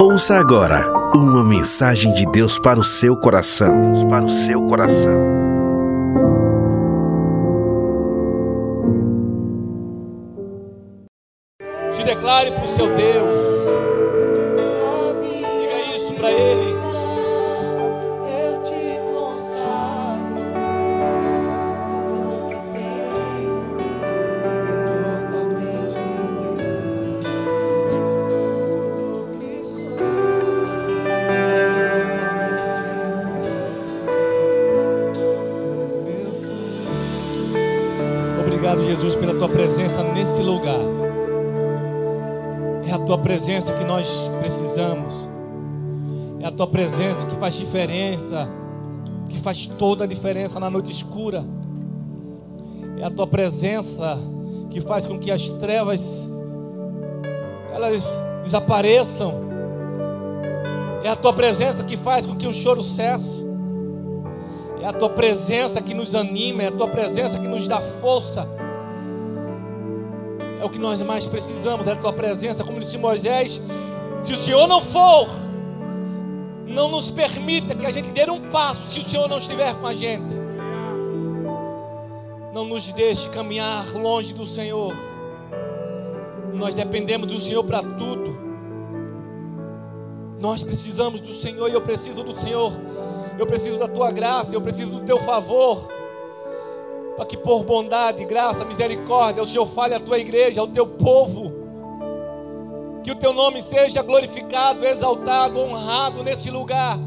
Ouça agora uma mensagem de Deus para o seu coração. Para o seu coração. Tua presença que faz diferença, que faz toda a diferença na noite escura. É a tua presença que faz com que as trevas elas desapareçam. É a tua presença que faz com que o choro cesse. É a tua presença que nos anima, é a tua presença que nos dá força. É o que nós mais precisamos, é a tua presença, como disse Moisés. Se o Senhor não for, não nos permita que a gente dê um passo se o Senhor não estiver com a gente. Não nos deixe caminhar longe do Senhor. Nós dependemos do Senhor para tudo. Nós precisamos do Senhor e eu preciso do Senhor. Eu preciso da tua graça, eu preciso do teu favor. Para que por bondade, graça, misericórdia, o Senhor fale à tua igreja, ao teu povo. Que o teu nome seja glorificado, exaltado, honrado nesse lugar.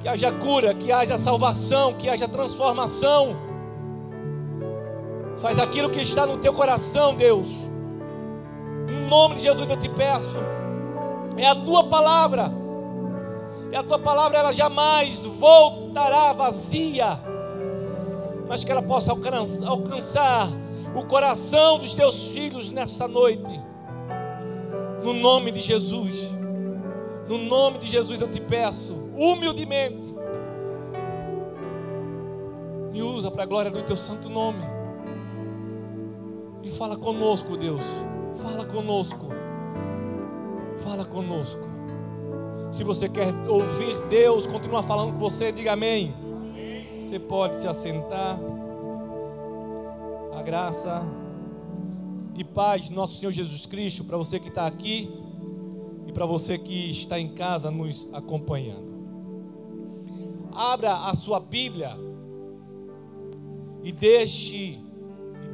Que haja cura, que haja salvação, que haja transformação. Faz aquilo que está no teu coração, Deus. Em nome de Jesus eu te peço. É a tua palavra. E a tua palavra ela jamais voltará vazia, mas que ela possa alcançar, alcançar o coração dos teus filhos nessa noite. No nome de Jesus. No nome de Jesus eu te peço, humildemente. Me usa para a glória do teu santo nome. E fala conosco, Deus. Fala conosco. Fala conosco. Se você quer ouvir Deus continuar falando com você, diga amém. Você pode se assentar. Graça e paz de nosso Senhor Jesus Cristo para você que está aqui e para você que está em casa nos acompanhando. Abra a sua Bíblia e deixe,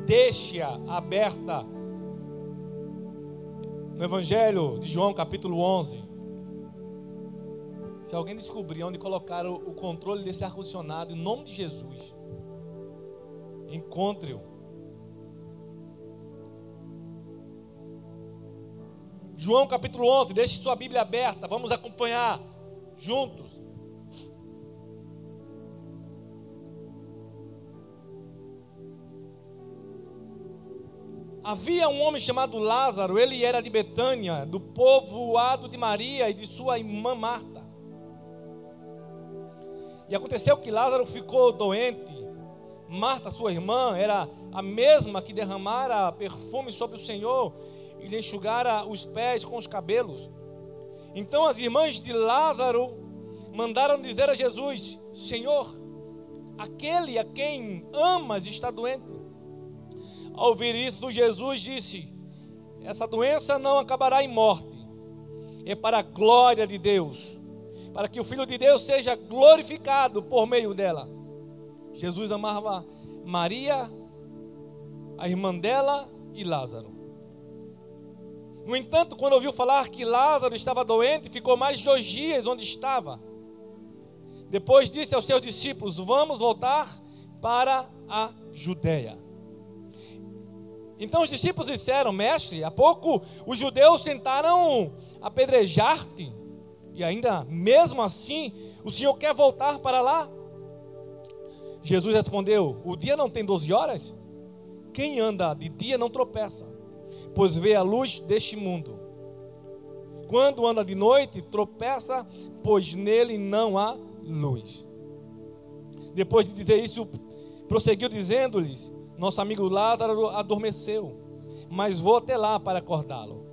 deixe-a aberta no Evangelho de João, capítulo 11. Se alguém descobrir onde colocaram o controle desse ar-condicionado, em nome de Jesus, encontre-o. João capítulo 11, deixe sua Bíblia aberta, vamos acompanhar juntos. Havia um homem chamado Lázaro, ele era de Betânia, do povoado de Maria e de sua irmã Marta. E aconteceu que Lázaro ficou doente. Marta, sua irmã, era a mesma que derramara perfume sobre o Senhor e lhe enxugara os pés com os cabelos. Então as irmãs de Lázaro mandaram dizer a Jesus: Senhor, aquele a quem amas está doente. Ao ouvir isso, Jesus disse: Essa doença não acabará em morte, é para a glória de Deus, para que o Filho de Deus seja glorificado por meio dela. Jesus amava Maria, a irmã dela e Lázaro. No entanto, quando ouviu falar que Lázaro estava doente, ficou mais dois dias onde estava. Depois disse aos seus discípulos: Vamos voltar para a Judéia. Então os discípulos disseram: Mestre, há pouco os judeus tentaram apedrejar-te, e ainda mesmo assim o senhor quer voltar para lá? Jesus respondeu: O dia não tem doze horas? Quem anda de dia não tropeça, pois vê a luz deste mundo. Quando anda de noite, tropeça, pois nele não há luz. Depois de dizer isso, prosseguiu dizendo-lhes: Nosso amigo Lázaro adormeceu, mas vou até lá para acordá-lo.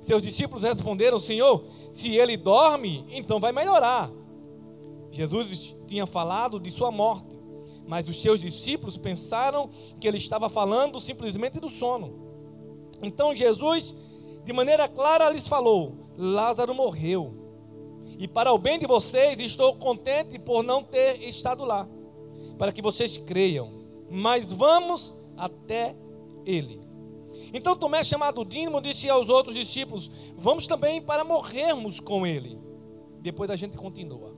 Seus discípulos responderam: Senhor, se ele dorme, então vai melhorar. Jesus tinha falado de sua morte, mas os seus discípulos pensaram que ele estava falando simplesmente do sono. Então Jesus, de maneira clara, lhes falou: Lázaro morreu. E para o bem de vocês, estou contente por não ter estado lá, para que vocês creiam. Mas vamos até ele. Então Tomé, chamado Dínamo, disse aos outros discípulos: Vamos também para morrermos com ele. Depois a gente continua.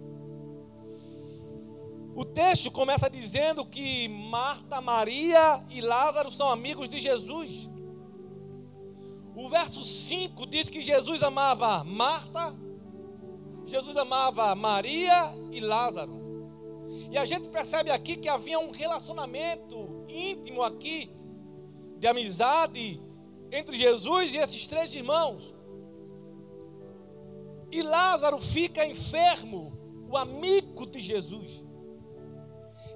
O texto começa dizendo que Marta, Maria e Lázaro são amigos de Jesus. O verso 5 diz que Jesus amava Marta, Jesus amava Maria e Lázaro. E a gente percebe aqui que havia um relacionamento íntimo aqui, de amizade, entre Jesus e esses três irmãos. E Lázaro fica enfermo, o amigo de Jesus.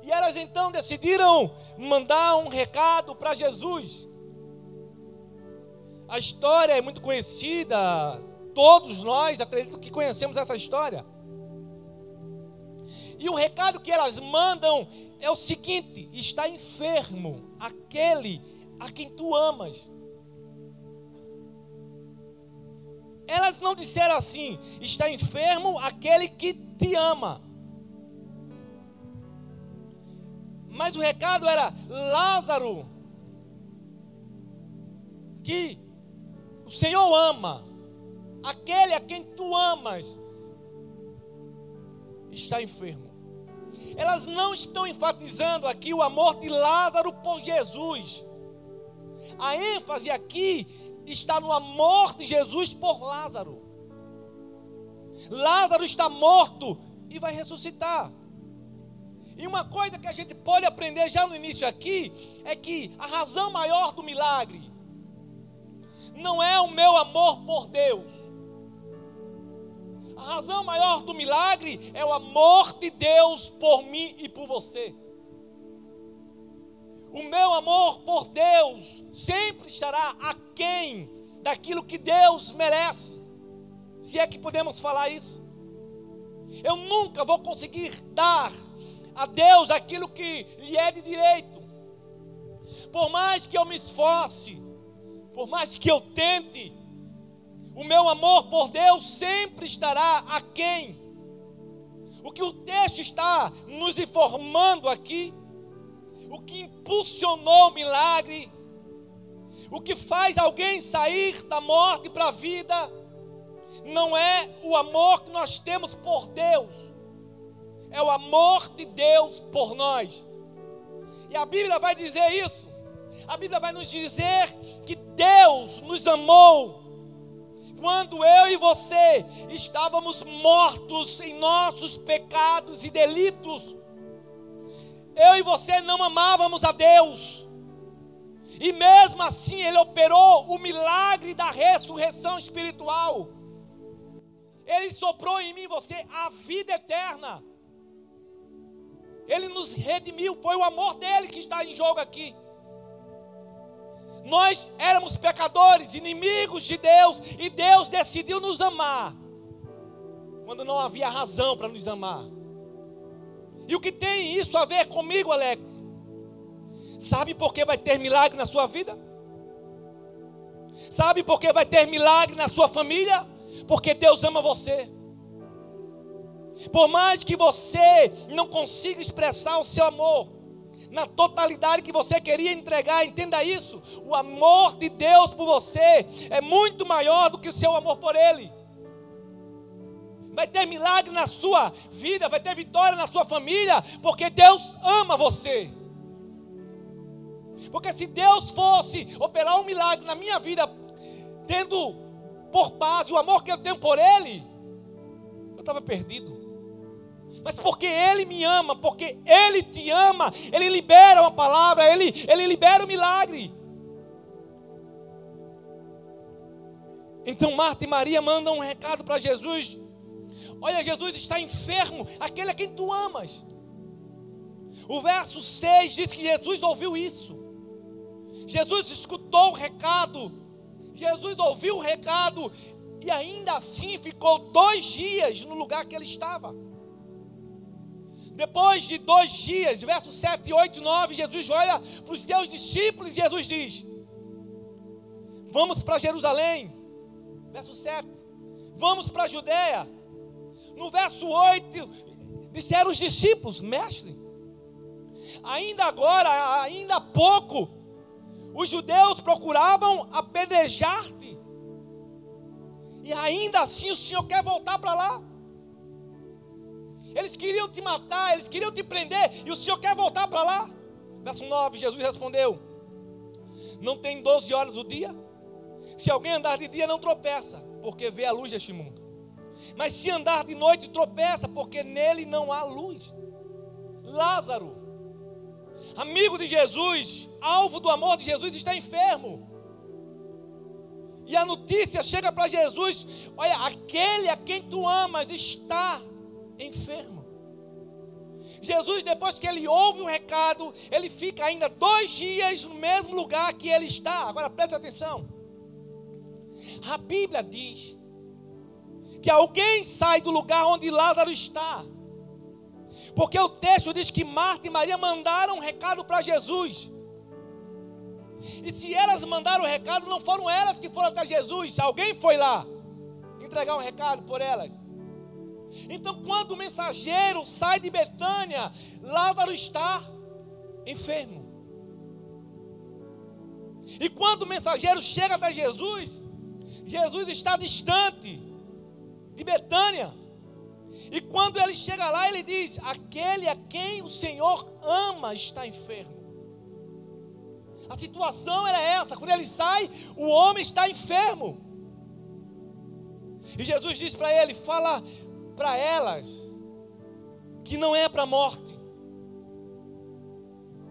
E elas então decidiram mandar um recado para Jesus. A história é muito conhecida, todos nós acredito que conhecemos essa história. E o recado que elas mandam é o seguinte: está enfermo aquele a quem tu amas. Elas não disseram assim: está enfermo aquele que te ama. Mas o recado era: Lázaro, que o Senhor ama, aquele a quem tu amas, está enfermo. Elas não estão enfatizando aqui o amor de Lázaro por Jesus. A ênfase aqui está no amor de Jesus por Lázaro. Lázaro está morto e vai ressuscitar. E uma coisa que a gente pode aprender já no início aqui é que a razão maior do milagre não é o meu amor por Deus. A razão maior do milagre é o amor de Deus por mim e por você. O meu amor por Deus sempre estará aquém daquilo que Deus merece. Se é que podemos falar isso. Eu nunca vou conseguir dar a Deus aquilo que lhe é de direito. Por mais que eu me esforce, por mais que eu tente, o meu amor por Deus sempre estará aquém. O que o texto está nos informando aqui, o que impulsionou o milagre, o que faz alguém sair da morte para a vida, não é o amor que nós temos por Deus, é o amor de Deus por nós. E a Bíblia vai dizer isso. A Bíblia vai nos dizer que Deus nos amou quando eu e você estávamos mortos em nossos pecados e delitos. Eu e você não amávamos a Deus. E mesmo assim ele operou o milagre da ressurreição espiritual. Ele soprou em mim você a vida eterna. Ele nos redimiu, foi o amor dele que está em jogo aqui. Nós éramos pecadores, inimigos de Deus, e Deus decidiu nos amar, quando não havia razão para nos amar. E o que tem isso a ver comigo, Alex? Sabe por que vai ter milagre na sua vida? Sabe por que vai ter milagre na sua família? Porque Deus ama você. Por mais que você não consiga expressar o seu amor na totalidade que você queria entregar, entenda isso. O amor de Deus por você é muito maior do que o seu amor por Ele. Vai ter milagre na sua vida, vai ter vitória na sua família, porque Deus ama você. Porque se Deus fosse operar um milagre na minha vida, tendo por base o amor que eu tenho por Ele, eu estava perdido. Mas porque Ele me ama, porque Ele te ama, Ele libera uma palavra, Ele, Ele libera o um milagre. Então Marta e Maria mandam um recado para Jesus. Olha, Jesus está enfermo, aquele a quem tu amas. O verso 6 diz que Jesus ouviu isso. Jesus escutou o recado, Jesus ouviu o recado e ainda assim ficou dois dias no lugar que ele estava. Depois de dois dias, versos 7, 8 e 9, Jesus olha para os seus discípulos e Jesus diz: Vamos para Jerusalém. Verso 7. Vamos para a Judéia. No verso 8, disseram os discípulos: Mestre, ainda agora, ainda há pouco, os judeus procuravam apedrejar-te. E ainda assim o Senhor quer voltar para lá. Eles queriam te matar, eles queriam te prender, e o Senhor quer voltar para lá. Verso 9: Jesus respondeu: Não tem 12 horas o dia? Se alguém andar de dia, não tropeça, porque vê a luz deste mundo. Mas se andar de noite, tropeça, porque nele não há luz. Lázaro, amigo de Jesus, alvo do amor de Jesus, está enfermo. E a notícia chega para Jesus: olha, aquele a quem tu amas está enfermo. Jesus, depois que ele ouve o recado, ele fica ainda dois dias no mesmo lugar que ele está. Agora preste atenção. A Bíblia diz que alguém sai do lugar onde Lázaro está. Porque o texto diz que Marta e Maria mandaram um recado para Jesus. E se elas mandaram o recado, não foram elas que foram até Jesus, alguém foi lá entregar um recado por elas. Então, quando o mensageiro sai de Betânia, Lázaro está enfermo. E quando o mensageiro chega até Jesus, Jesus está distante de Betânia. E quando ele chega lá, ele diz: Aquele a quem o Senhor ama está enfermo. A situação era essa: quando ele sai, o homem está enfermo. E Jesus diz para ele: Fala para elas que não é para a morte.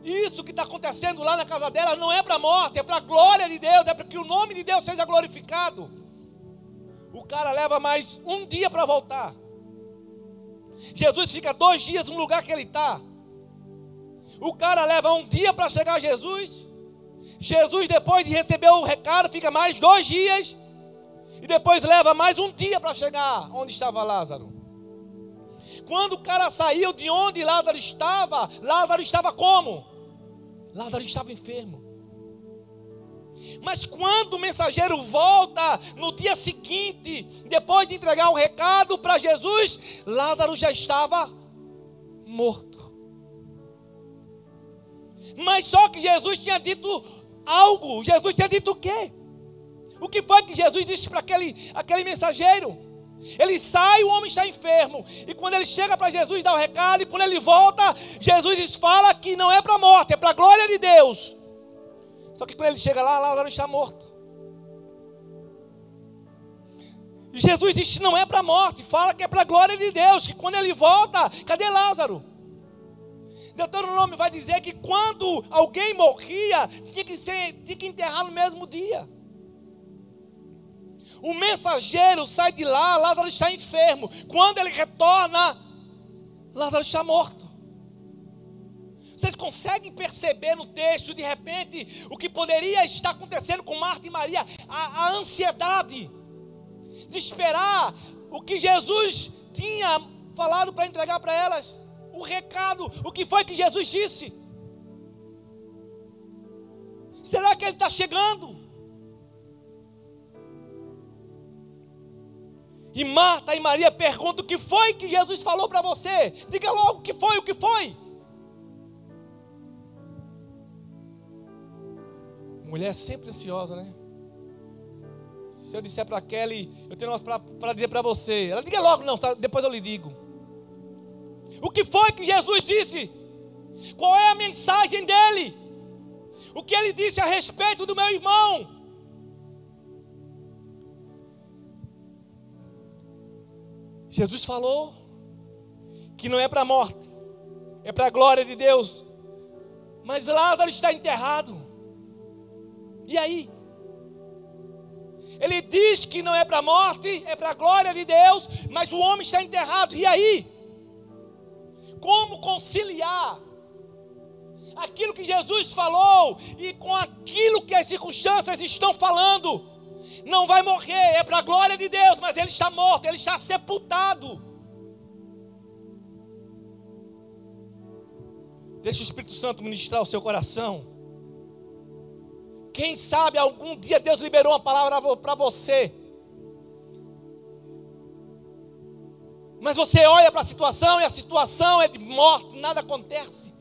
Isso que está acontecendo lá na casa delas não é para a morte, é para a glória de Deus, é para que o nome de Deus seja glorificado. O cara leva mais um dia para voltar. Jesus fica dois dias no lugar que ele está. O cara leva um dia para chegar a Jesus. Jesus, depois de receber o recado, fica mais dois dias. E depois leva mais um dia para chegar onde estava Lázaro. Quando o cara saiu de onde Lázaro estava, Lázaro estava como? Lázaro estava enfermo. Mas quando o mensageiro volta no dia seguinte, depois de entregar o recado para Jesus, Lázaro já estava morto. Mas só que Jesus tinha dito algo. Jesus tinha dito o quê? O que foi que Jesus disse para aquele, aquele mensageiro? Ele sai, o homem está enfermo. E quando ele chega para Jesus, dá o recado. E quando ele volta, Jesus fala que não é para a morte, é para a glória de Deus. Só que quando ele chega lá, Lázaro está morto. E Jesus disse que não é para a morte, fala que é para a glória de Deus. Que quando ele volta, cadê Lázaro? Deuteronômio vai dizer que quando alguém morria, tinha que, ser, tinha que enterrar no mesmo dia. O mensageiro sai de lá, Lázaro está enfermo. Quando ele retorna, Lázaro está morto. Vocês conseguem perceber no texto, de repente, o que poderia estar acontecendo com Marta e Maria? A, a ansiedade de esperar o que Jesus tinha falado para entregar para elas. O recado, o que foi que Jesus disse? Será que ele está chegando? E Marta e Maria perguntam: o que foi que Jesus falou para você? Diga logo o que foi, o que foi. Mulher sempre ansiosa, né? Se eu disser para Kelly, eu tenho umas para dizer para você. Ela diga logo, não, depois eu lhe digo. O que foi que Jesus disse? Qual é a mensagem dele? O que ele disse a respeito do meu irmão? Jesus falou que não é para a morte, é para a glória de Deus. Mas Lázaro está enterrado. E aí? Ele diz que não é para a morte, é para a glória de Deus, mas o homem está enterrado. E aí? Como conciliar aquilo que Jesus falou e com aquilo que as circunstâncias estão falando. Não vai morrer, é para a glória de Deus, mas ele está morto, ele está sepultado. Deixa o Espírito Santo ministrar o seu coração. Quem sabe algum dia Deus liberou uma palavra para você. Mas você olha para a situação e a situação é de morte, nada acontece.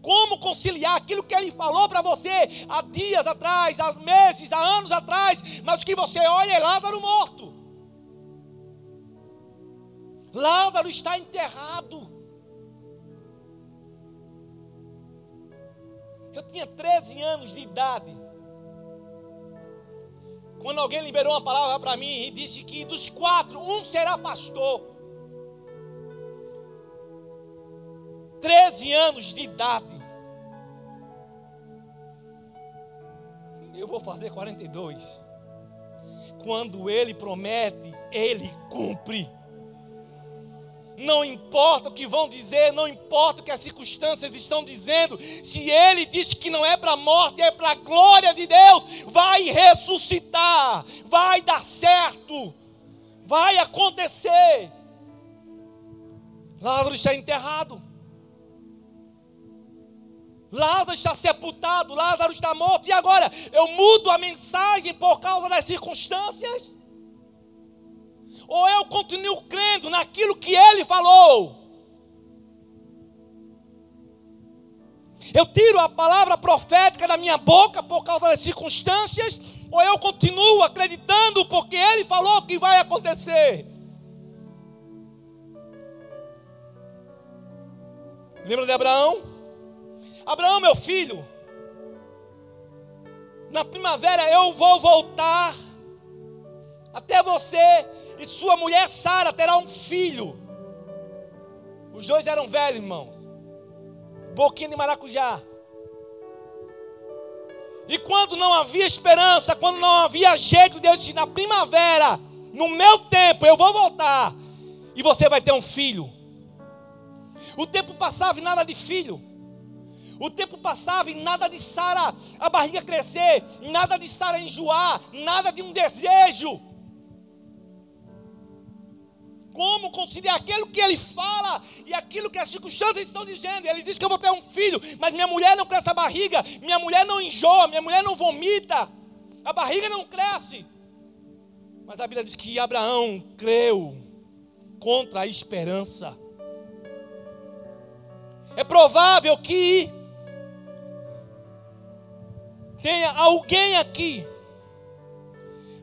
Como conciliar aquilo que ele falou para você há dias atrás, há meses, há anos atrás, mas que você olha é Lázaro morto. Lázaro está enterrado. Eu tinha 13 anos de idade. Quando alguém liberou uma palavra para mim e disse que dos quatro, um será pastor. 13 anos de idade. Eu vou fazer 42. Quando ele promete, ele cumpre. Não importa o que vão dizer, não importa o que as circunstâncias estão dizendo. Se ele disse que não é para a morte, é para a glória de Deus, vai ressuscitar, vai dar certo, vai acontecer. Lázaro está enterrado. Lázaro está sepultado, Lázaro está morto, e agora eu mudo a mensagem por causa das circunstâncias? ou eu continuo crendo naquilo que ele falou. Eu tiro a palavra profética da minha boca por causa das circunstâncias, ou eu continuo acreditando porque ele falou que vai acontecer. Lembra de Abraão? Abraão, meu filho, na primavera eu vou voltar até você e sua mulher Sara terá um filho. Os dois eram velhos, irmãos. Boquinha de maracujá. E quando não havia esperança, quando não havia jeito, Deus disse: na primavera, no meu tempo, eu vou voltar. E você vai ter um filho. O tempo passava e nada de filho. O tempo passava e nada de Sara a barriga crescer, nada de Sara enjoar, nada de um desejo como conciliar aquilo que ele fala e aquilo que as circunstâncias estão dizendo. Ele diz que eu vou ter um filho, mas minha mulher não cresce a barriga, minha mulher não enjoa, minha mulher não vomita, a barriga não cresce. Mas a Bíblia diz que Abraão creu contra a esperança. É provável que tenha alguém aqui.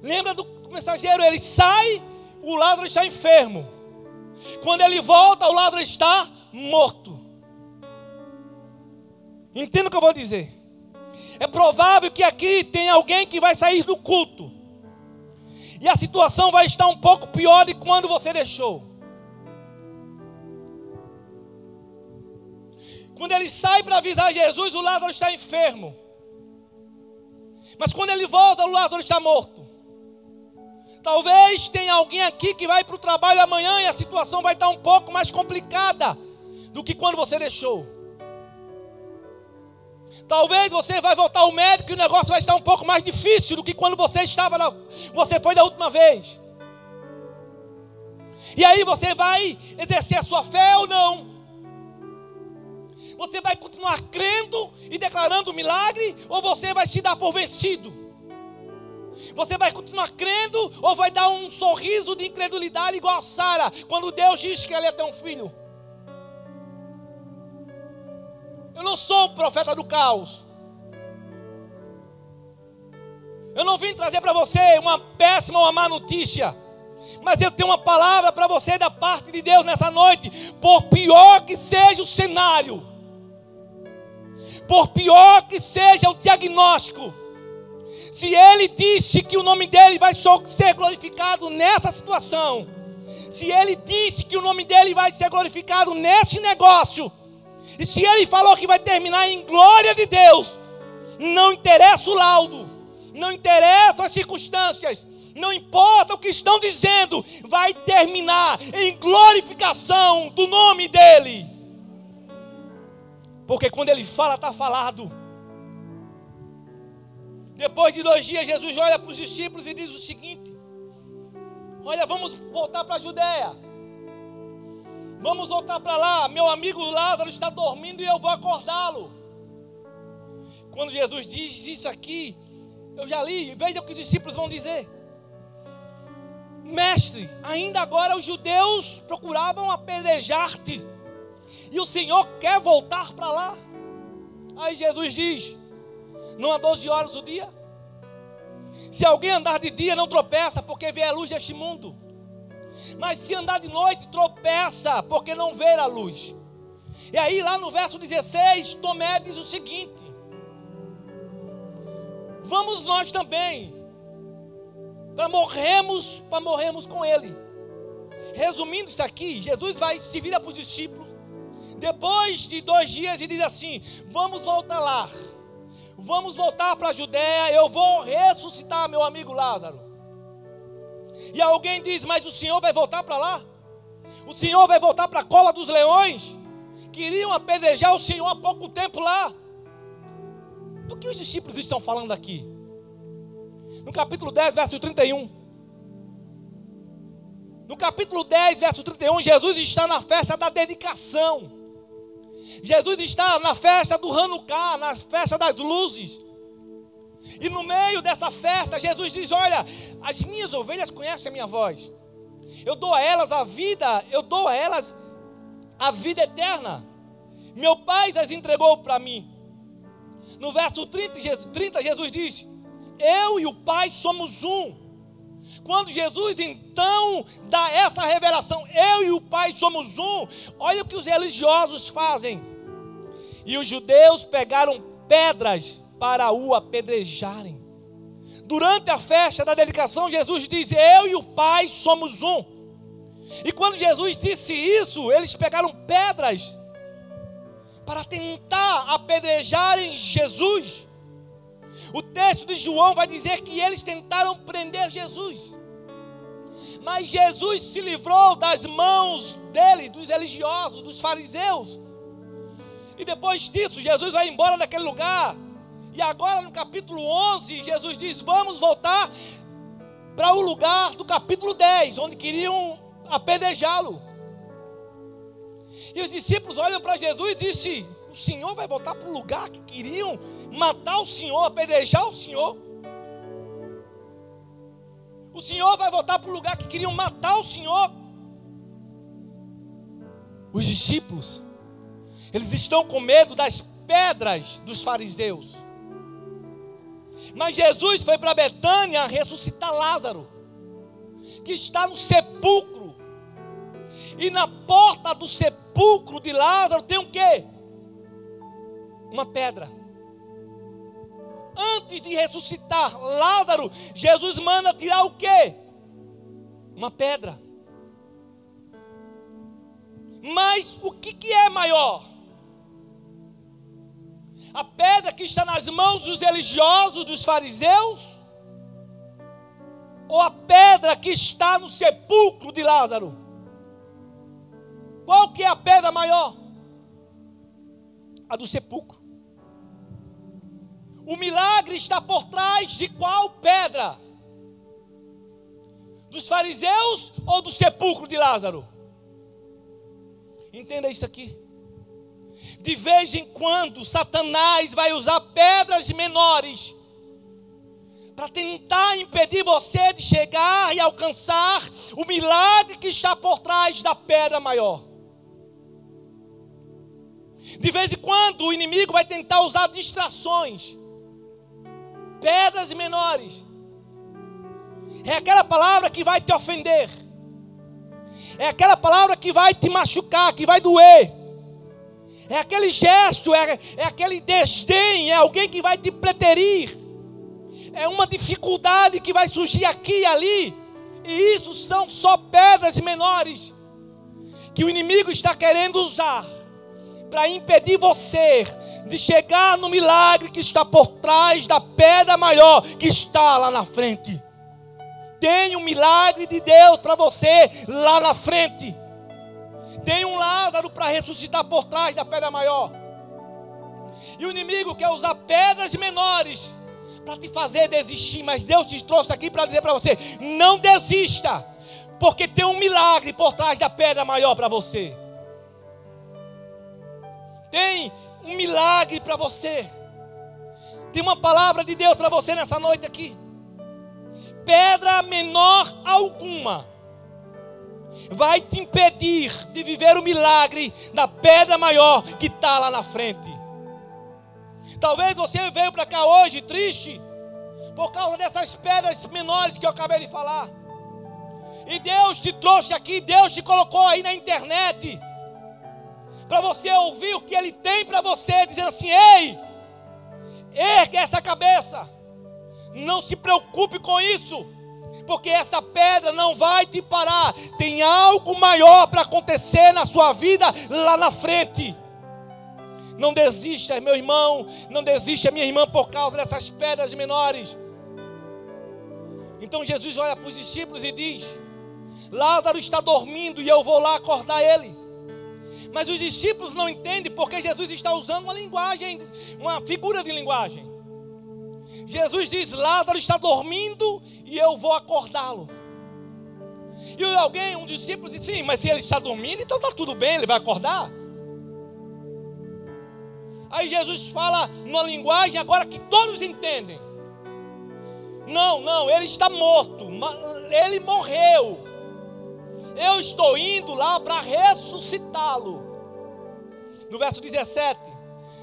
Lembra do mensageiro? Ele sai o Lázaro está enfermo. Quando ele volta, o Lázaro está morto. Entenda o que eu vou dizer. É provável que aqui tem alguém que vai sair do culto. E a situação vai estar um pouco pior de quando você deixou. Quando ele sai para avisar Jesus, o Lázaro está enfermo. Mas quando ele volta, o Lázaro está morto. Talvez tenha alguém aqui que vai para o trabalho amanhã e a situação vai estar um pouco mais complicada do que quando você deixou. Talvez você vai voltar ao médico e o negócio vai estar um pouco mais difícil do que quando você estava na, você foi da última vez. E aí você vai exercer a sua fé ou não? Você vai continuar crendo e declarando o milagre ou você vai se dar por vencido? Você vai continuar crendo ou vai dar um sorriso de incredulidade igual a Sara, quando Deus diz que ela ter um filho? Eu não sou um profeta do caos. Eu não vim trazer para você uma péssima ou uma má notícia. Mas eu tenho uma palavra para você da parte de Deus nessa noite. Por pior que seja o cenário, por pior que seja o diagnóstico, se ele disse que o nome dele vai ser glorificado nessa situação, se ele disse que o nome dele vai ser glorificado nesse negócio, e se ele falou que vai terminar em glória de Deus, não interessa o laudo, não interessa as circunstâncias, não importa o que estão dizendo, vai terminar em glorificação do nome dele. Porque quando ele fala, está falado. Depois de dois dias, Jesus olha para os discípulos e diz o seguinte: Olha, vamos voltar para a Judéia. Vamos voltar para lá. Meu amigo Lázaro está dormindo e eu vou acordá-lo. Quando Jesus diz isso aqui, eu já li, veja o que os discípulos vão dizer. Mestre, ainda agora os judeus procuravam apedrejar-te. E o Senhor quer voltar para lá. Aí Jesus diz: Não há 12 horas o dia? Se alguém andar de dia, não tropeça, porque vê a luz deste mundo. Mas se andar de noite, tropeça, porque não vê a luz. E aí, lá no verso 16, Tomé diz o seguinte: Vamos nós também, para morrermos, para morrermos com Ele. Resumindo isso aqui, Jesus vai se vira para os discípulos. Depois de dois dias, ele diz assim: Vamos voltar lá. Vamos voltar para a Judéia. Eu vou ressuscitar meu amigo Lázaro. E alguém diz: Mas o Senhor vai voltar para lá? O Senhor vai voltar para a cola dos leões? Queriam apedrejar o Senhor há pouco tempo lá. Do que os discípulos estão falando aqui? No capítulo 10, verso 31. No capítulo 10, verso 31, Jesus está na festa da dedicação. Jesus está na festa do Hanukkah, na festa das luzes. E no meio dessa festa, Jesus diz: Olha, as minhas ovelhas conhecem a minha voz. Eu dou a elas a vida, eu dou a elas a vida eterna. Meu Pai as entregou para mim. No verso 30, 30, Jesus diz: Eu e o Pai somos um. Quando Jesus então dá essa revelação, eu e o Pai somos um, olha o que os religiosos fazem. E os judeus pegaram pedras para o apedrejarem. Durante a festa da dedicação, Jesus diz: Eu e o Pai somos um. E quando Jesus disse isso, eles pegaram pedras para tentar apedrejarem Jesus. O texto de João vai dizer que eles tentaram prender Jesus. Mas Jesus se livrou das mãos deles, dos religiosos, dos fariseus. E depois disso, Jesus vai embora daquele lugar. E agora no capítulo 11, Jesus diz: Vamos voltar para o lugar do capítulo 10, onde queriam apedrejá-lo. E os discípulos olham para Jesus e dizem: O Senhor vai voltar para o lugar que queriam matar o Senhor, apedrejar o Senhor. O Senhor vai voltar para o lugar que queriam matar o Senhor. Os discípulos, eles estão com medo das pedras dos fariseus. Mas Jesus foi para Betânia ressuscitar Lázaro, que está no sepulcro. E na porta do sepulcro de Lázaro tem um quê? Uma pedra. Antes de ressuscitar Lázaro, Jesus manda tirar o quê? Uma pedra. Mas o que, que é maior? a pedra que está nas mãos dos religiosos, dos fariseus? Ou a pedra que está no sepulcro de Lázaro? Qual que é a pedra maior? A do sepulcro. O milagre está por trás de qual pedra? Dos fariseus ou do sepulcro de Lázaro? Entenda isso aqui. De vez em quando, Satanás vai usar pedras menores para tentar impedir você de chegar e alcançar o milagre que está por trás da pedra maior. De vez em quando, o inimigo vai tentar usar distrações, pedras menores. É aquela palavra que vai te ofender. É aquela palavra que vai te machucar, que vai doer é aquele gesto, é, é aquele desdém, é alguém que vai te preterir, é uma dificuldade que vai surgir aqui e ali, e isso são só pedras menores que o inimigo está querendo usar para impedir você de chegar no milagre que está por trás da pedra maior que está lá na frente. Tem um milagre de Deus para você lá na frente. Tem um Lázaro para ressuscitar por trás da pedra maior. E o inimigo quer usar pedras menores para te fazer desistir, mas Deus te trouxe aqui para dizer para você: não desista, porque tem um milagre por trás da pedra maior para você. Tem um milagre para você. Tem uma palavra de Deus para você nessa noite aqui. Pedra menor alguma vai te impedir de viver o milagre da pedra maior que está lá na frente. Talvez você veio para cá hoje triste por causa dessas pedras menores que eu acabei de falar. E Deus te trouxe aqui, Deus te colocou aí na internet para você ouvir o que Ele tem para você, dizendo assim: ei, ergue essa cabeça, não se preocupe com isso porque essa pedra não vai te parar. Tem algo maior para acontecer na sua vida lá na frente. Não desista, meu irmão, não desista, minha irmã, por causa dessas pedras menores. Então Jesus olha para os discípulos e diz: Lázaro está dormindo e eu vou lá acordar ele. Mas os discípulos não entendem porque Jesus está usando uma linguagem, uma figura de linguagem. Jesus diz: Lázaro está dormindo e eu vou acordá-lo. E alguém, um discípulo, disse: Sim, mas se ele está dormindo, então está tudo bem, ele vai acordar. Aí Jesus fala numa linguagem agora que todos entendem. Não, não, ele está morto, ele morreu. Eu estou indo lá para ressuscitá-lo. No verso 17: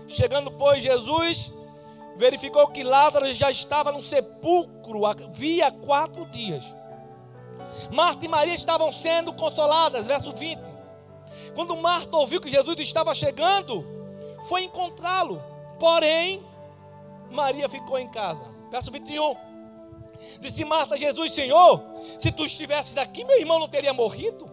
Chegando, pois, Jesus verificou que Lázaro já estava no sepulcro havia quatro dias. Marta e Maria estavam sendo consoladas, verso 20. Quando Marta ouviu que Jesus estava chegando, foi encontrá-lo. Porém, Maria ficou em casa. Verso 21. Disse Marta a Jesus: Senhor, se tu estivesses aqui, meu irmão não teria morrido.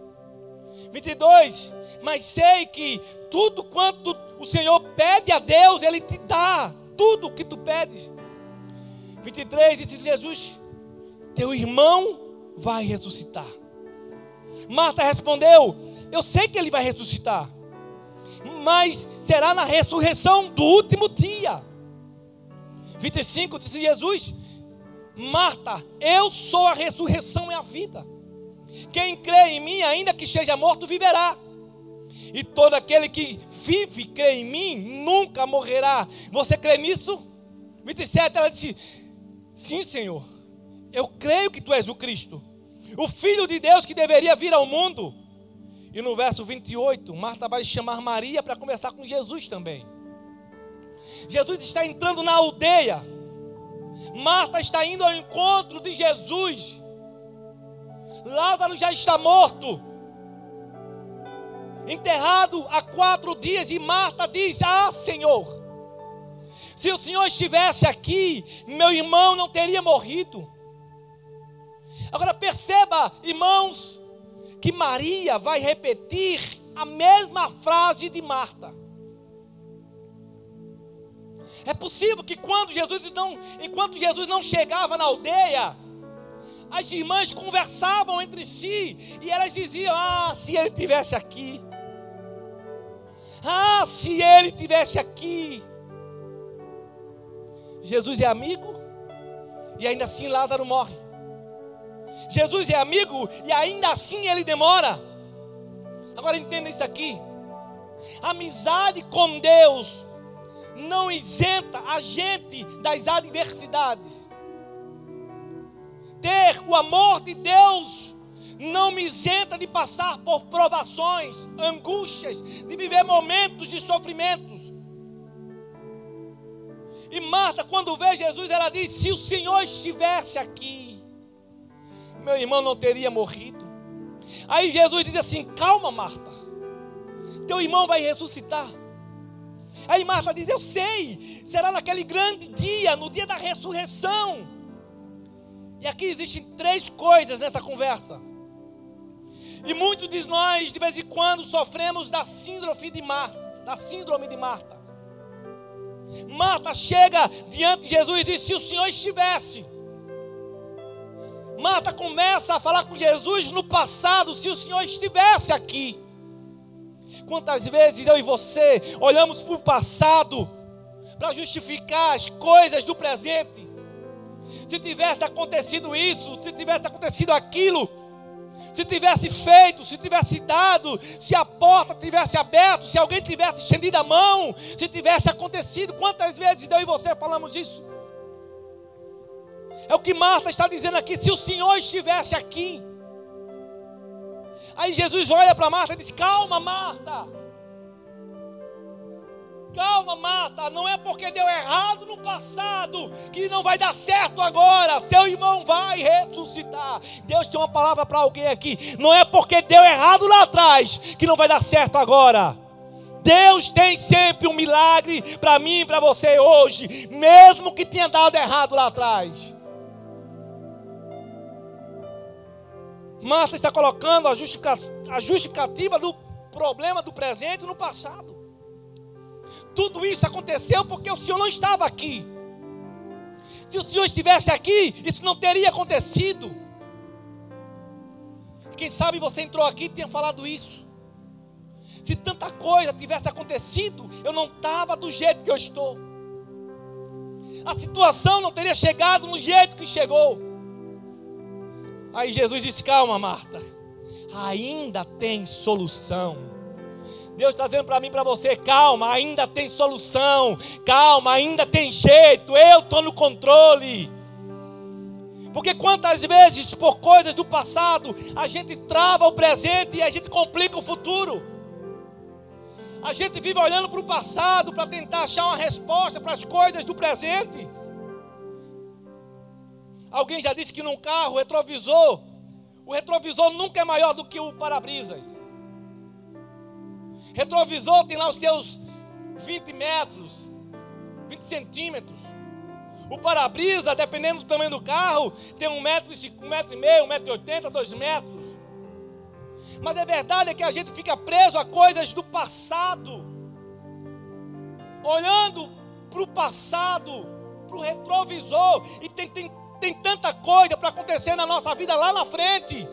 22. Mas sei que tudo quanto o Senhor pede a Deus, Ele te dá tudo o que tu pedes. 23 disse Jesus: Teu irmão vai ressuscitar. Marta respondeu: Eu sei que ele vai ressuscitar, mas será na ressurreição do último dia. 25 disse Jesus: Marta, eu sou a ressurreição e a vida. Quem crê em mim, ainda que esteja morto, viverá. E todo aquele que vive, crê em mim, nunca morrerá. Você crê nisso? 27, ela disse: Sim, Senhor, eu creio que tu és o Cristo, o Filho de Deus que deveria vir ao mundo. E no verso 28, Marta vai chamar Maria para conversar com Jesus também. Jesus está entrando na aldeia. Marta está indo ao encontro de Jesus. Lázaro já está morto enterrado há quatro dias, e Marta diz: Ah, Senhor, se o Senhor estivesse aqui, meu irmão não teria morrido. Agora perceba, irmãos, que Maria vai repetir a mesma frase de Marta. É possível que quando Jesus não, enquanto Jesus não chegava na aldeia, as irmãs conversavam entre si e elas diziam: Ah, se ele tivesse aqui. Ah, se ele tivesse aqui. Jesus é amigo e ainda assim Lázaro morre. Jesus é amigo e ainda assim ele demora. Agora entenda isso aqui. Amizade com Deus não isenta a gente das adversidades. Ter o amor de Deus não me isenta de passar por provações, angústias, de viver momentos de sofrimentos. E Marta, quando vê Jesus, ela diz: Se o Senhor estivesse aqui, meu irmão não teria morrido. Aí Jesus diz assim: Calma, Marta, teu irmão vai ressuscitar. Aí Marta diz: Eu sei, será naquele grande dia, no dia da ressurreição. E aqui existem três coisas nessa conversa. E muitos de nós, de vez em quando, sofremos da síndrome de Marta. Da síndrome de Marta. Marta chega diante de Jesus e diz: Se o Senhor estivesse. Marta começa a falar com Jesus no passado, se o Senhor estivesse aqui. Quantas vezes eu e você olhamos para o passado para justificar as coisas do presente. Se tivesse acontecido isso, se tivesse acontecido aquilo, se tivesse feito, se tivesse dado, se a porta tivesse aberto, se alguém tivesse estendido a mão, se tivesse acontecido, quantas vezes eu e você falamos isso? É o que Marta está dizendo aqui, se o Senhor estivesse aqui. Aí Jesus olha para Marta e diz: Calma, Marta. Calma, Marta, não é porque deu errado no passado que não vai dar certo agora. Seu irmão vai ressuscitar. Deus tem uma palavra para alguém aqui. Não é porque deu errado lá atrás que não vai dar certo agora. Deus tem sempre um milagre para mim e para você hoje, mesmo que tenha dado errado lá atrás. Marta está colocando a justificativa do problema do presente no passado. Tudo isso aconteceu porque o Senhor não estava aqui. Se o Senhor estivesse aqui, isso não teria acontecido. Quem sabe você entrou aqui e tenha falado isso. Se tanta coisa tivesse acontecido, eu não estava do jeito que eu estou. A situação não teria chegado no jeito que chegou. Aí Jesus disse: Calma, Marta, ainda tem solução. Deus está dizendo para mim, para você, calma, ainda tem solução, calma, ainda tem jeito, eu estou no controle. Porque quantas vezes, por coisas do passado, a gente trava o presente e a gente complica o futuro. A gente vive olhando para o passado para tentar achar uma resposta para as coisas do presente. Alguém já disse que num carro, retrovisor, o retrovisor nunca é maior do que o para-brisas. Retrovisor tem lá os seus 20 metros, 20 centímetros. O para-brisa, dependendo do tamanho do carro, tem um metro, um metro e meio, um metro e oitenta, dois metros. Mas a verdade é que a gente fica preso a coisas do passado. Olhando para o passado, para o retrovisor. E tem, tem, tem tanta coisa para acontecer na nossa vida lá na frente.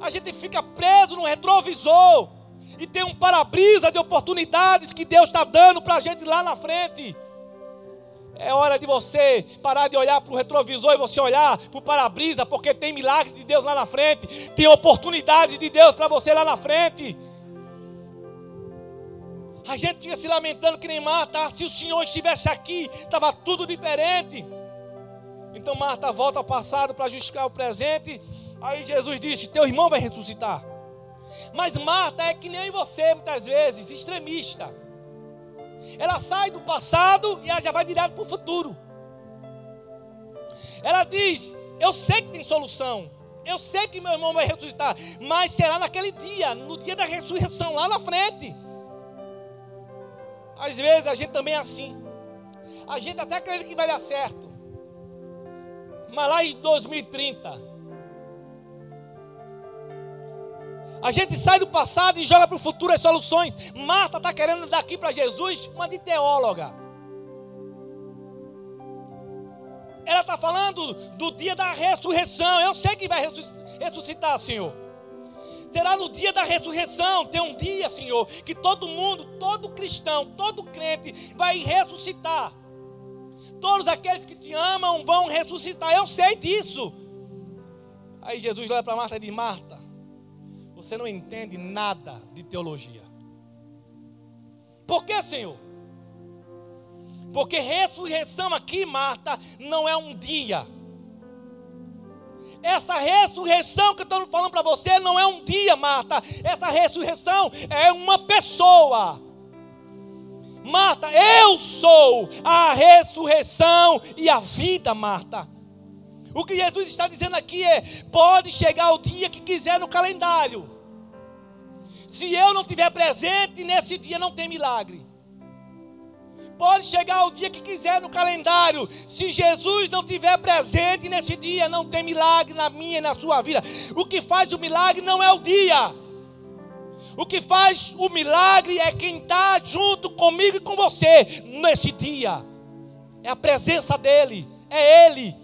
A gente fica preso no retrovisor e tem um para-brisa de oportunidades que Deus está dando para a gente lá na frente. É hora de você parar de olhar para o retrovisor e você olhar para o para-brisa, porque tem milagre de Deus lá na frente, tem oportunidade de Deus para você lá na frente. A gente fica se lamentando que nem Marta, se o Senhor estivesse aqui, estava tudo diferente. Então Marta volta ao passado para justificar o presente. Aí Jesus disse: Teu irmão vai ressuscitar. Mas Marta é que nem você, muitas vezes, extremista. Ela sai do passado e ela já vai direto para o futuro. Ela diz: Eu sei que tem solução. Eu sei que meu irmão vai ressuscitar. Mas será naquele dia, no dia da ressurreição, lá na frente. Às vezes a gente também é assim. A gente até acredita que vai dar certo. Mas lá em 2030, A gente sai do passado e joga para o futuro as soluções. Marta está querendo dar aqui para Jesus uma de teóloga. Ela está falando do dia da ressurreição. Eu sei que vai ressuscitar, Senhor. Será no dia da ressurreição. Tem um dia, Senhor, que todo mundo, todo cristão, todo crente vai ressuscitar. Todos aqueles que te amam vão ressuscitar. Eu sei disso. Aí Jesus olha para Marta e diz: Marta, você não entende nada de teologia. Por que, Senhor? Porque ressurreição aqui, Marta, não é um dia. Essa ressurreição que eu estou falando para você não é um dia, Marta. Essa ressurreição é uma pessoa. Marta, eu sou a ressurreição e a vida, Marta. O que Jesus está dizendo aqui é: pode chegar o dia que quiser no calendário. Se eu não estiver presente nesse dia, não tem milagre. Pode chegar o dia que quiser no calendário. Se Jesus não estiver presente nesse dia, não tem milagre na minha e na sua vida. O que faz o milagre não é o dia. O que faz o milagre é quem está junto comigo e com você nesse dia. É a presença dEle. É Ele.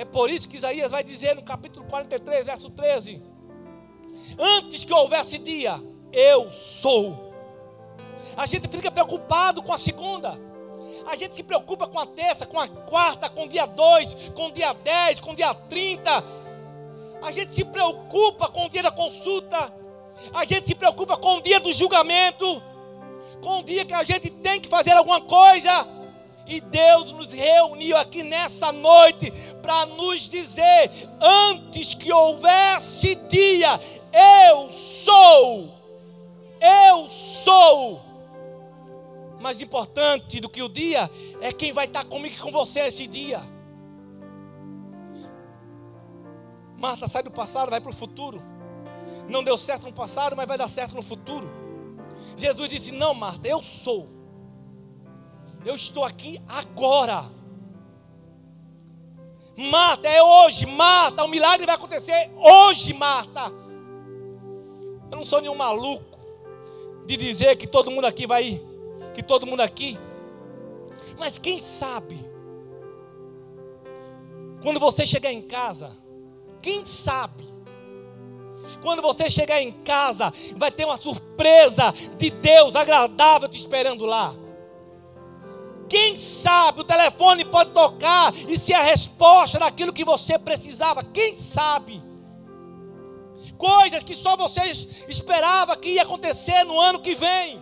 É por isso que Isaías vai dizer no capítulo 43, verso 13: Antes que houvesse dia, eu sou. A gente fica preocupado com a segunda. A gente se preocupa com a terça, com a quarta, com o dia 2, com o dia 10, com o dia 30. A gente se preocupa com o dia da consulta. A gente se preocupa com o dia do julgamento. Com o dia que a gente tem que fazer alguma coisa. E Deus nos reuniu aqui nessa noite para nos dizer: antes que houvesse dia, eu sou. Eu sou. Mais importante do que o dia é quem vai estar comigo e com você nesse dia. Marta sai do passado, vai para o futuro. Não deu certo no passado, mas vai dar certo no futuro. Jesus disse: Não, Marta, eu sou. Eu estou aqui agora. Marta, é hoje, Marta. O milagre vai acontecer hoje, Marta. Eu não sou nenhum maluco de dizer que todo mundo aqui vai ir, que todo mundo aqui. Mas quem sabe, quando você chegar em casa, quem sabe, quando você chegar em casa, vai ter uma surpresa de Deus agradável te esperando lá. Quem sabe o telefone pode tocar e ser a resposta daquilo que você precisava. Quem sabe? Coisas que só você esperava que ia acontecer no ano que vem.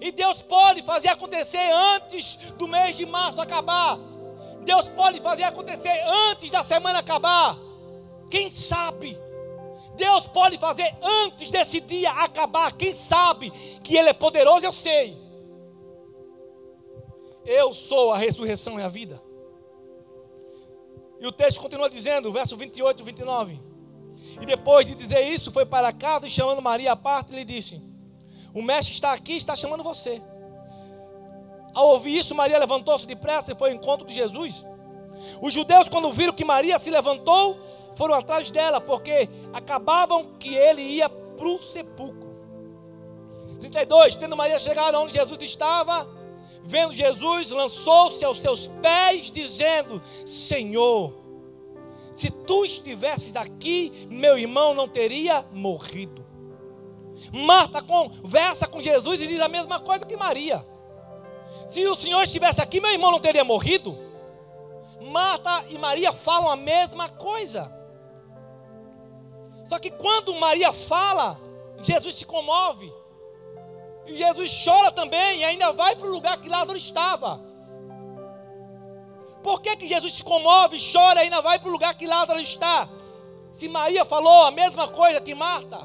E Deus pode fazer acontecer antes do mês de março acabar. Deus pode fazer acontecer antes da semana acabar. Quem sabe? Deus pode fazer antes desse dia acabar. Quem sabe que Ele é poderoso, eu sei. Eu sou a ressurreição e a vida. E o texto continua dizendo, verso 28 e 29. E depois de dizer isso, foi para casa e chamando Maria à parte, lhe disse: O mestre está aqui, está chamando você. Ao ouvir isso, Maria levantou-se depressa e foi ao encontro de Jesus. Os judeus, quando viram que Maria se levantou, foram atrás dela, porque acabavam que ele ia para o sepulcro. 32. Tendo Maria chegado onde Jesus estava, vendo Jesus, lançou-se aos seus pés, dizendo: Senhor, se tu estivesses aqui, meu irmão não teria morrido. Marta conversa com Jesus e diz a mesma coisa que Maria. Se o Senhor estivesse aqui, meu irmão não teria morrido. Marta e Maria falam a mesma coisa. Só que quando Maria fala, Jesus se comove. E Jesus chora também e ainda vai para o lugar que Lázaro estava. Por que, que Jesus se comove, chora e ainda vai para o lugar que Lázaro está? Se Maria falou a mesma coisa que Marta.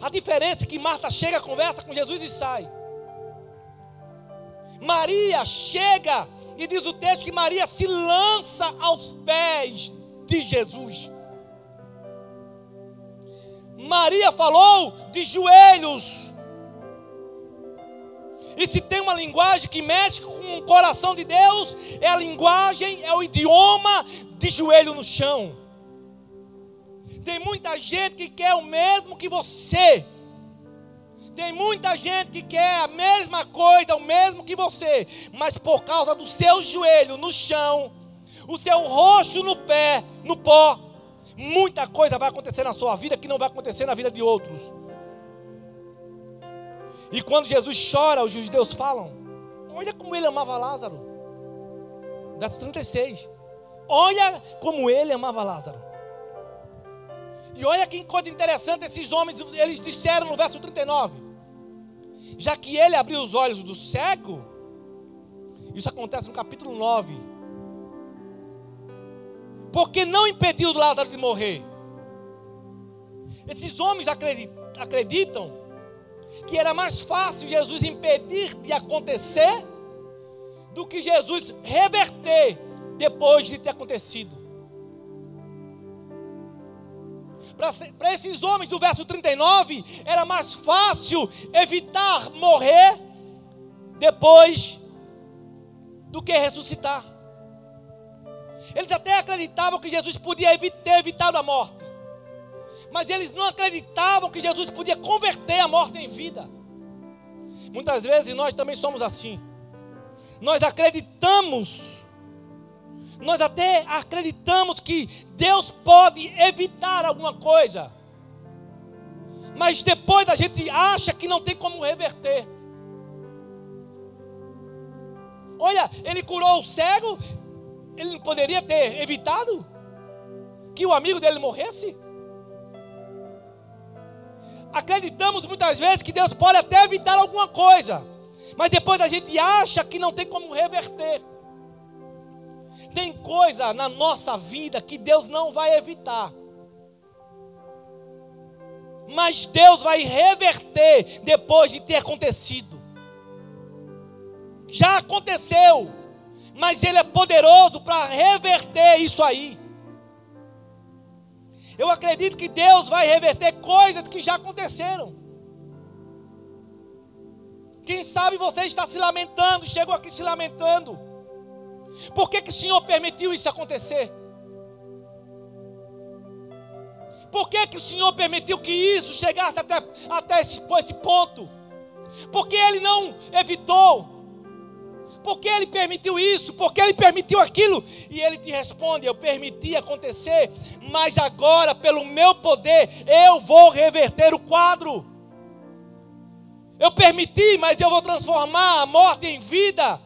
A diferença é que Marta chega, conversa com Jesus e sai. Maria chega e diz o texto que Maria se lança aos pés de Jesus. Maria falou de joelhos. E se tem uma linguagem que mexe com o coração de Deus, é a linguagem, é o idioma de joelho no chão. Tem muita gente que quer o mesmo que você. Tem muita gente que quer a mesma coisa, o mesmo que você, mas por causa do seu joelho no chão, o seu rosto no pé, no pó, muita coisa vai acontecer na sua vida que não vai acontecer na vida de outros. E quando Jesus chora, os judeus falam: Olha como ele amava Lázaro. Verso 36. Olha como ele amava Lázaro. E olha que coisa interessante, esses homens, eles disseram no verso 39. Já que ele abriu os olhos do cego, isso acontece no capítulo 9. Porque não impediu Lázaro de morrer. Esses homens acreditam que era mais fácil Jesus impedir de acontecer do que Jesus reverter depois de ter acontecido. Para esses homens do verso 39, era mais fácil evitar morrer depois do que ressuscitar. Eles até acreditavam que Jesus podia ter evitado a morte mas eles não acreditavam que Jesus podia converter a morte em vida. Muitas vezes nós também somos assim. Nós acreditamos, nós até acreditamos que Deus pode evitar alguma coisa. Mas depois a gente acha que não tem como reverter. Olha, ele curou o cego, ele não poderia ter evitado que o amigo dele morresse? Acreditamos muitas vezes que Deus pode até evitar alguma coisa, mas depois a gente acha que não tem como reverter. Tem coisa na nossa vida que Deus não vai evitar. Mas Deus vai reverter depois de ter acontecido. Já aconteceu, mas Ele é poderoso para reverter isso aí. Eu acredito que Deus vai reverter coisas que já aconteceram. Quem sabe você está se lamentando, chegou aqui se lamentando. Por que, que o Senhor permitiu isso acontecer? Por que, que o Senhor permitiu que isso chegasse até, até esse, esse ponto? Porque Ele não evitou. Porque Ele permitiu isso? Porque Ele permitiu aquilo? E Ele te responde: Eu permiti acontecer, mas agora, pelo meu poder, eu vou reverter o quadro. Eu permiti, mas eu vou transformar a morte em vida.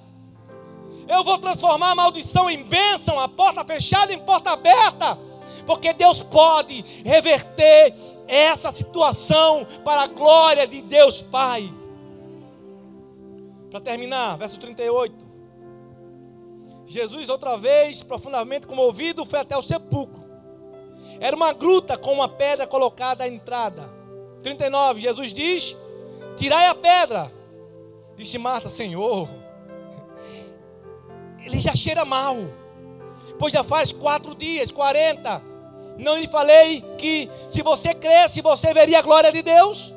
Eu vou transformar a maldição em bênção, a porta fechada em porta aberta. Porque Deus pode reverter essa situação para a glória de Deus Pai. Para terminar, verso 38. Jesus, outra vez, profundamente comovido, foi até o sepulcro. Era uma gruta com uma pedra colocada à entrada. 39, Jesus diz: Tirai a pedra. Disse Marta, Senhor, ele já cheira mal, pois já faz quatro dias, quarenta. Não lhe falei que se você cresce, você veria a glória de Deus?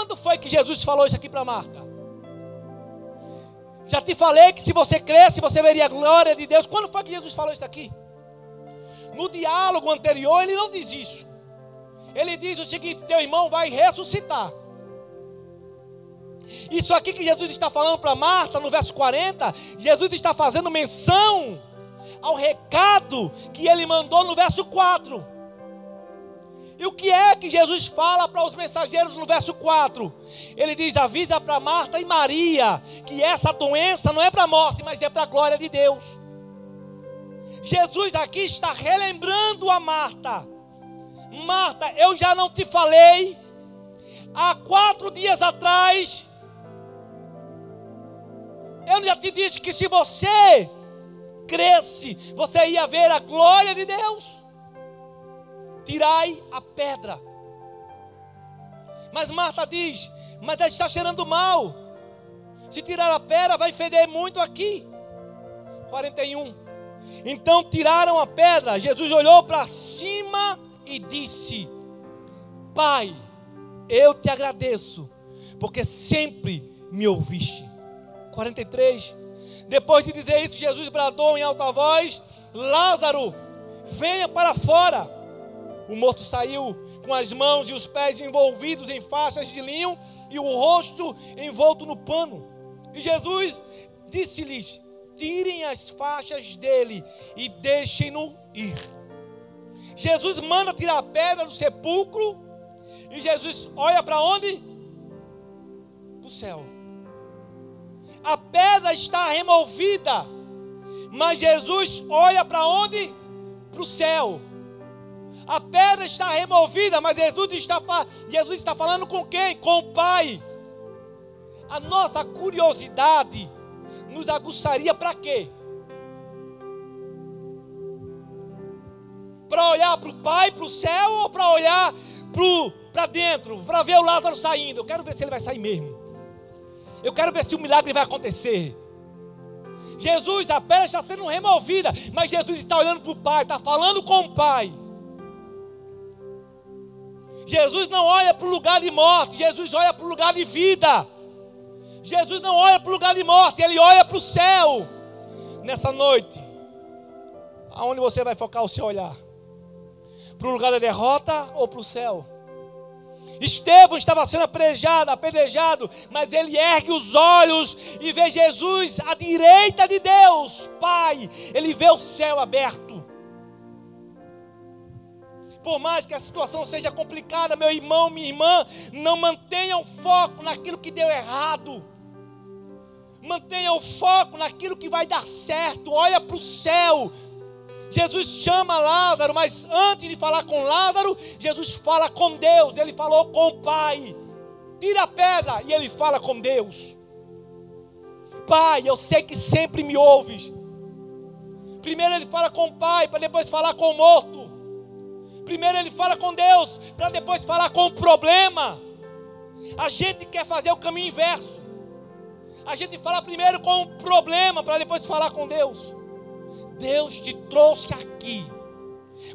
Quando foi que Jesus falou isso aqui para Marta? Já te falei que se você cresce, você veria a glória de Deus. Quando foi que Jesus falou isso aqui? No diálogo anterior, ele não diz isso. Ele diz o seguinte: teu irmão vai ressuscitar. Isso aqui que Jesus está falando para Marta, no verso 40, Jesus está fazendo menção ao recado que ele mandou no verso 4. E o que é que Jesus fala para os mensageiros no verso 4? Ele diz: avisa para Marta e Maria que essa doença não é para a morte, mas é para a glória de Deus. Jesus aqui está relembrando a Marta: Marta, eu já não te falei há quatro dias atrás eu já te disse que se você cresce, você ia ver a glória de Deus. Tirai a pedra. Mas Marta diz: Mas está cheirando mal. Se tirar a pedra, vai feder muito aqui. 41. Então tiraram a pedra. Jesus olhou para cima e disse: Pai, eu te agradeço, porque sempre me ouviste. 43. Depois de dizer isso, Jesus bradou em alta voz: Lázaro, venha para fora. O morto saiu com as mãos e os pés envolvidos em faixas de linho e o rosto envolto no pano. E Jesus disse-lhes: Tirem as faixas dele e deixem-no ir. Jesus manda tirar a pedra do sepulcro e Jesus olha para onde? Para o céu a pedra está removida. Mas Jesus olha para onde? Para o céu. A pedra está removida, mas Jesus está, Jesus está falando com quem? Com o Pai. A nossa curiosidade nos aguçaria para quê? Para olhar para o Pai, para o céu, ou para olhar para dentro, para ver o Lázaro saindo? Eu quero ver se ele vai sair mesmo. Eu quero ver se o milagre vai acontecer. Jesus, a pedra está sendo removida, mas Jesus está olhando para o Pai, está falando com o Pai. Jesus não olha para o lugar de morte, Jesus olha para o lugar de vida. Jesus não olha para o lugar de morte, ele olha para o céu. Nessa noite, aonde você vai focar o seu olhar? Para o lugar da derrota ou para o céu? Estevão estava sendo apedrejado, apedrejado, mas ele ergue os olhos e vê Jesus à direita de Deus, Pai. Ele vê o céu aberto. Por mais que a situação seja complicada, meu irmão, minha irmã, não mantenha o foco naquilo que deu errado. Mantenha o foco naquilo que vai dar certo. Olha para o céu. Jesus chama Lázaro, mas antes de falar com Lázaro, Jesus fala com Deus. Ele falou com o Pai. Tira a pedra e ele fala com Deus. Pai, eu sei que sempre me ouves. Primeiro ele fala com o Pai, para depois falar com o morto. Primeiro ele fala com Deus, para depois falar com o problema. A gente quer fazer o caminho inverso. A gente fala primeiro com o problema, para depois falar com Deus. Deus te trouxe aqui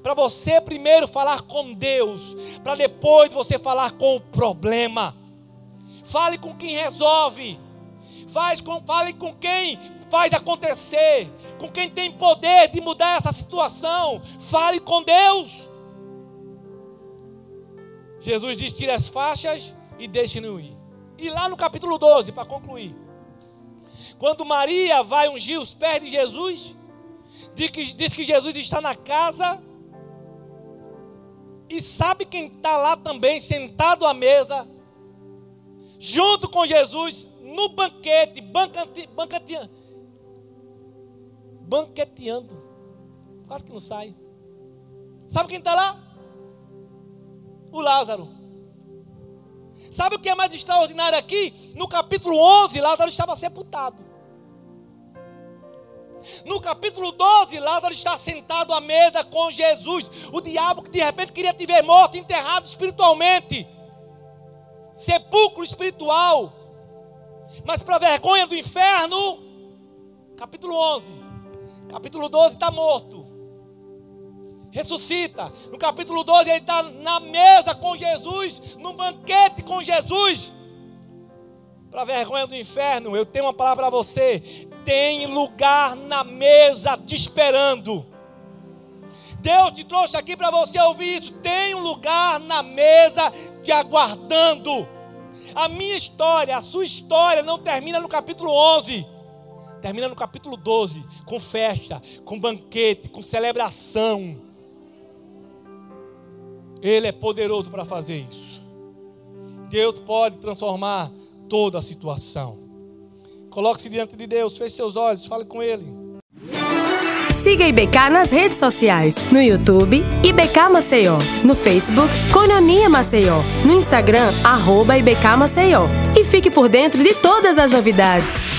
para você primeiro falar com Deus, para depois você falar com o problema. Fale com quem resolve. Faz com, fale com quem faz acontecer. Com quem tem poder de mudar essa situação. Fale com Deus. Jesus diz: tire as faixas e deixe-no ir. E lá no capítulo 12, para concluir. Quando Maria vai ungir os pés de Jesus, diz que, diz que Jesus está na casa. E sabe quem está lá também, sentado à mesa, junto com Jesus, no banquete, banqueteando. Banqueteando. Quase que não sai. Sabe quem está lá? O Lázaro. Sabe o que é mais extraordinário aqui? No capítulo 11, Lázaro estava sepultado. No capítulo 12, Lázaro está sentado à mesa com Jesus. O diabo que de repente queria te ver morto, enterrado espiritualmente. Sepulcro espiritual. Mas para vergonha do inferno, capítulo 11. Capítulo 12 está morto. Ressuscita. No capítulo 12 ele está na mesa com Jesus, no banquete com Jesus. Para vergonha do inferno, eu tenho uma palavra para você. Tem lugar na mesa te esperando. Deus te trouxe aqui para você ouvir isso. Tem um lugar na mesa te aguardando. A minha história, a sua história não termina no capítulo 11. Termina no capítulo 12, com festa, com banquete, com celebração. Ele é poderoso para fazer isso. Deus pode transformar toda a situação. Coloque-se diante de Deus, feche seus olhos, fale com Ele. Siga IBK nas redes sociais, no YouTube, IBK Maceió, no Facebook, Cononia Maceió, no Instagram, arroba IBK Maceió. E fique por dentro de todas as novidades.